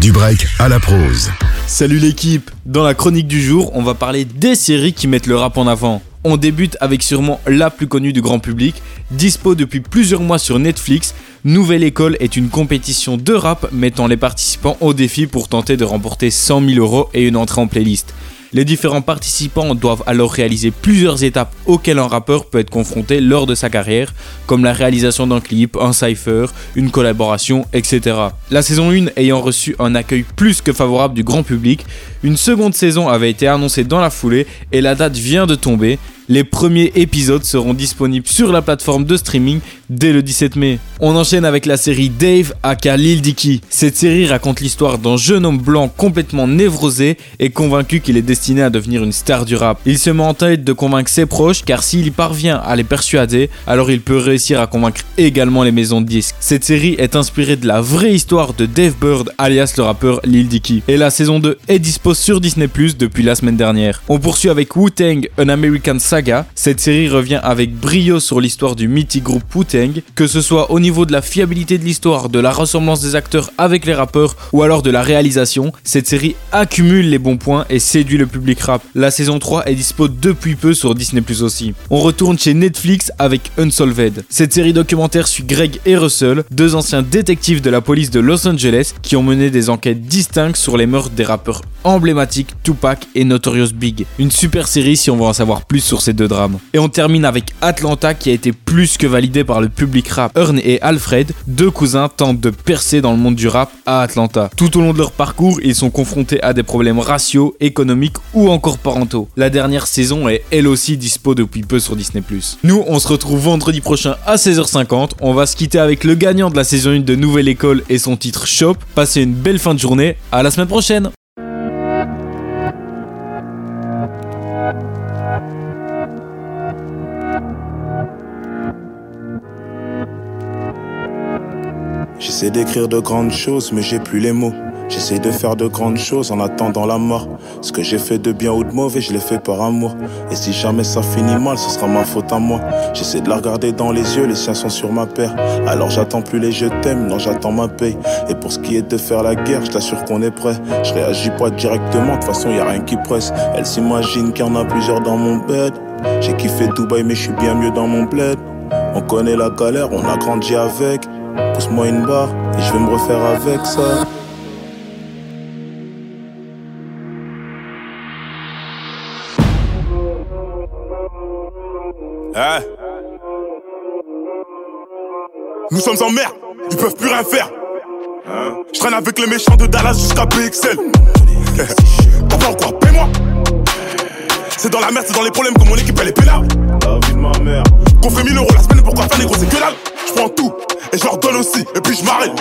Du break à la prose. Salut l'équipe Dans la chronique du jour, on va parler des séries qui mettent le rap en avant. On débute avec sûrement la plus connue du grand public, dispo depuis plusieurs mois sur Netflix. Nouvelle École est une compétition de rap mettant les participants au défi pour tenter de remporter 100 000 euros et une entrée en playlist. Les différents participants doivent alors réaliser plusieurs étapes auxquelles un rappeur peut être confronté lors de sa carrière, comme la réalisation d'un clip, un cypher, une collaboration, etc. La saison 1 ayant reçu un accueil plus que favorable du grand public, une seconde saison avait été annoncée dans la foulée et la date vient de tomber. Les premiers épisodes seront disponibles sur la plateforme de streaming dès le 17 mai. On enchaîne avec la série Dave aka Lil Dicky. Cette série raconte l'histoire d'un jeune homme blanc complètement névrosé et convaincu qu'il est destiné à devenir une star du rap. Il se met en tête de convaincre ses proches car s'il y parvient à les persuader, alors il peut réussir à convaincre également les maisons de disques. Cette série est inspirée de la vraie histoire de Dave Bird alias le rappeur Lil Dicky. Et la saison 2 est dispo sur Disney Plus depuis la semaine dernière. On poursuit avec Wu-Tang, An American Cette série revient avec brio sur l'histoire du mythique groupe Wu-Tang, que ce soit au niveau de la fiabilité de l'histoire, de la ressemblance des acteurs avec les rappeurs ou alors de la réalisation. Cette série accumule les bons points et séduit le public rap. La saison 3 est dispo depuis peu sur Disney Plus aussi. On retourne chez Netflix avec Unsolved. Cette série documentaire suit Greg et Russell, deux anciens détectives de la police de Los Angeles qui ont mené des enquêtes distinctes sur les meurtres des rappeurs emblématiques Tupac et Notorious Big. Une super série si on veut en savoir plus sur ces deux drames. Et on termine avec Atlanta qui a été plus que validé par le public rap. Earn et Alfred, deux cousins, tentent de percer dans le monde du rap à Atlanta. Tout au long de leur parcours, ils sont confrontés à des problèmes raciaux, économiques ou encore parentaux. La dernière saison est elle aussi dispo depuis peu sur Disney+. Nous, on se retrouve vendredi prochain à 16h50. On va se quitter avec le gagnant de la saison 1 de Nouvelle École et son titre Shop. Passez une belle fin de journée. À la semaine prochaine. J'essaie d'écrire de grandes choses, mais j'ai plus les mots. J'essaie de faire de grandes choses en attendant la mort. Ce que j'ai fait de bien ou de mauvais, je l'ai fait par amour. Et si jamais ça finit mal, ce sera ma faute à moi. J'essaie de la regarder dans les yeux, les siens sont sur ma paire. Alors j'attends plus les je t'aime, non j'attends ma paye. Et pour ce qui est de faire la guerre, je t'assure qu'on est prêt. Je réagis pas directement, de toute façon y a rien qui presse. Elle s'imagine qu'il y en a plusieurs dans mon bed. J'ai kiffé Dubaï, mais je suis bien mieux dans mon bled. On connaît la galère, on a grandi avec. Pousse-moi une barre et je vais me refaire avec ça. Hein? Nous sommes en mer, ils peuvent plus rien faire. Hein? Je traîne avec les méchants de Dallas jusqu'à PXL. T'as pas quoi Paie-moi C'est dans la merde, c'est dans les problèmes que mon équipe elle est pénale. La vie de ma mère. Qu'on fait 1000 euros la semaine, pourquoi faire les gros, c'est que dalle. Je prends tout et je leur donne aussi, et puis je m'arrête.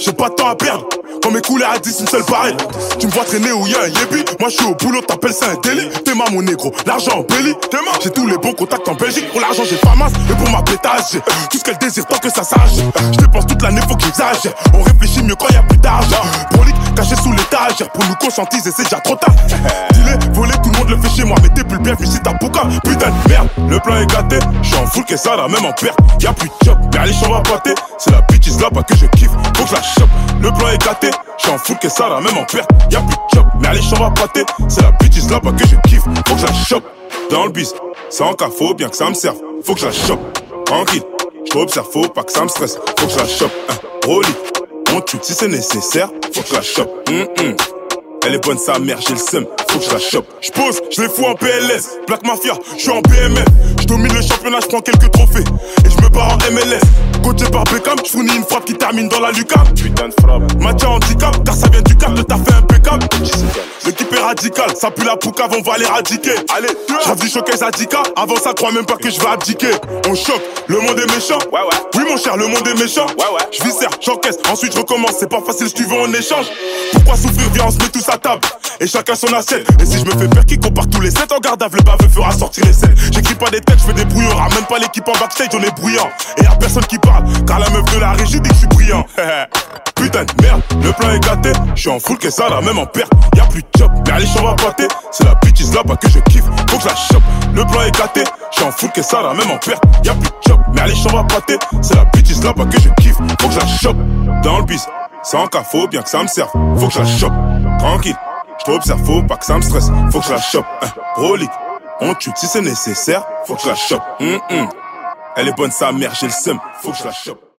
J'ai pas de temps à perdre. Quand mes couleurs à 10, une seule pareille. Tu me vois traîner où y'a un yébi. Moi je suis au boulot, t'appelles ça un délit. T'es ma mon négro, l'argent en belly. J'ai tous les bons contacts en Belgique. Pour l'argent, j'ai pas masse. Et pour ma pétage, tout ce qu'elle désire tant que ça sache. Je dépense toute l'année, faut qu'ils exagèrent. On réfléchit mieux quand y a plus d'argent. Prolique, caché sous l'étage. Pour nous conscientiser, c'est déjà trop tard. chez moi. Mais t'es plus bienvenu si t'as bouca. Putain de merde, le plan est gâté. J'suis en full que ça, là, même en perte. Y'a plus de job, mais allez, j'en va pâter. C'est la bitch là-bas que je kiffe. Faut que je la chope. Le plan est gâté. J'suis en full que ça, là, même en perte. Y'a plus de job, mais allez, j'en va pâter. C'est la bitch là-bas que je kiffe. Faut que je la chope. Dans le bis, sans cas, faut bien que ça me serve. Faut que je la chope. Tranquille, j't'observe, faut pas que ça me stresse. Faut que je la chope. Hein. Rolly, on tue si c'est nécessaire. Faut que je la chope. Hum, hum. Elle est bonne sa mère, j'ai le seum, faut que je la chope. J'pose, je les fous en PLS. Black Mafia, je suis en BMF. Je domine le championnat, je prends quelques trophées. Et je me barre en MLS. Coaché par Beckham, je fournis une frappe qui termine dans la lucarne. Putain de frappe. Mathieu handicap, car ça vient du cap, le taf fait impeccable. L'équipe est radicale, ça pue la poucave, on va l'éradiquer. Allez, j'rêve du showcase Adika, avant ça crois même pas que je vais abdiquer. On choque, le monde est méchant. Ouais, ouais. Oui, mon cher, le monde est méchant. Ouais, ouais. J'encaisse, ensuite je recommence. C'est pas facile si tu veux en échange. Pourquoi souffrir? Viens, on se met tous à table. Et chacun son assiette. Et si je me fais faire qui compare tous les 7 en garde le baveux fera sortir les 7. J'écris pas des textes, je fais des brouillons. Ramène pas l'équipe en backstage, on est bruyant. Et y'a personne qui parle, car la meuf de la régie dit que je suis brillant. Putain de merde, le plan est gâté. Je suis en full que ça, là, même en perte. Y'a plus de job, mais allez, j'en va pâter. C'est la bitch là-bas que je kiffe, faut que je la chope. Le plan est gâté, je suis en full que ça, là, même en perte. Y'a plus de job, mais allez, j'en va pâter. C'est la bitch là-bas que je kiffe, faut que je la chope. Dans le bis, sans cas, bien que ça me serve, faut que je la chope. Tranquille, je t'observe, faut pas que ça me stresse, faut que je la chope. Hein, on tue si c'est nécessaire, faut que je la chope. Mm -mm. Elle est bonne sa mère, j'ai le seum, faut que je la chope.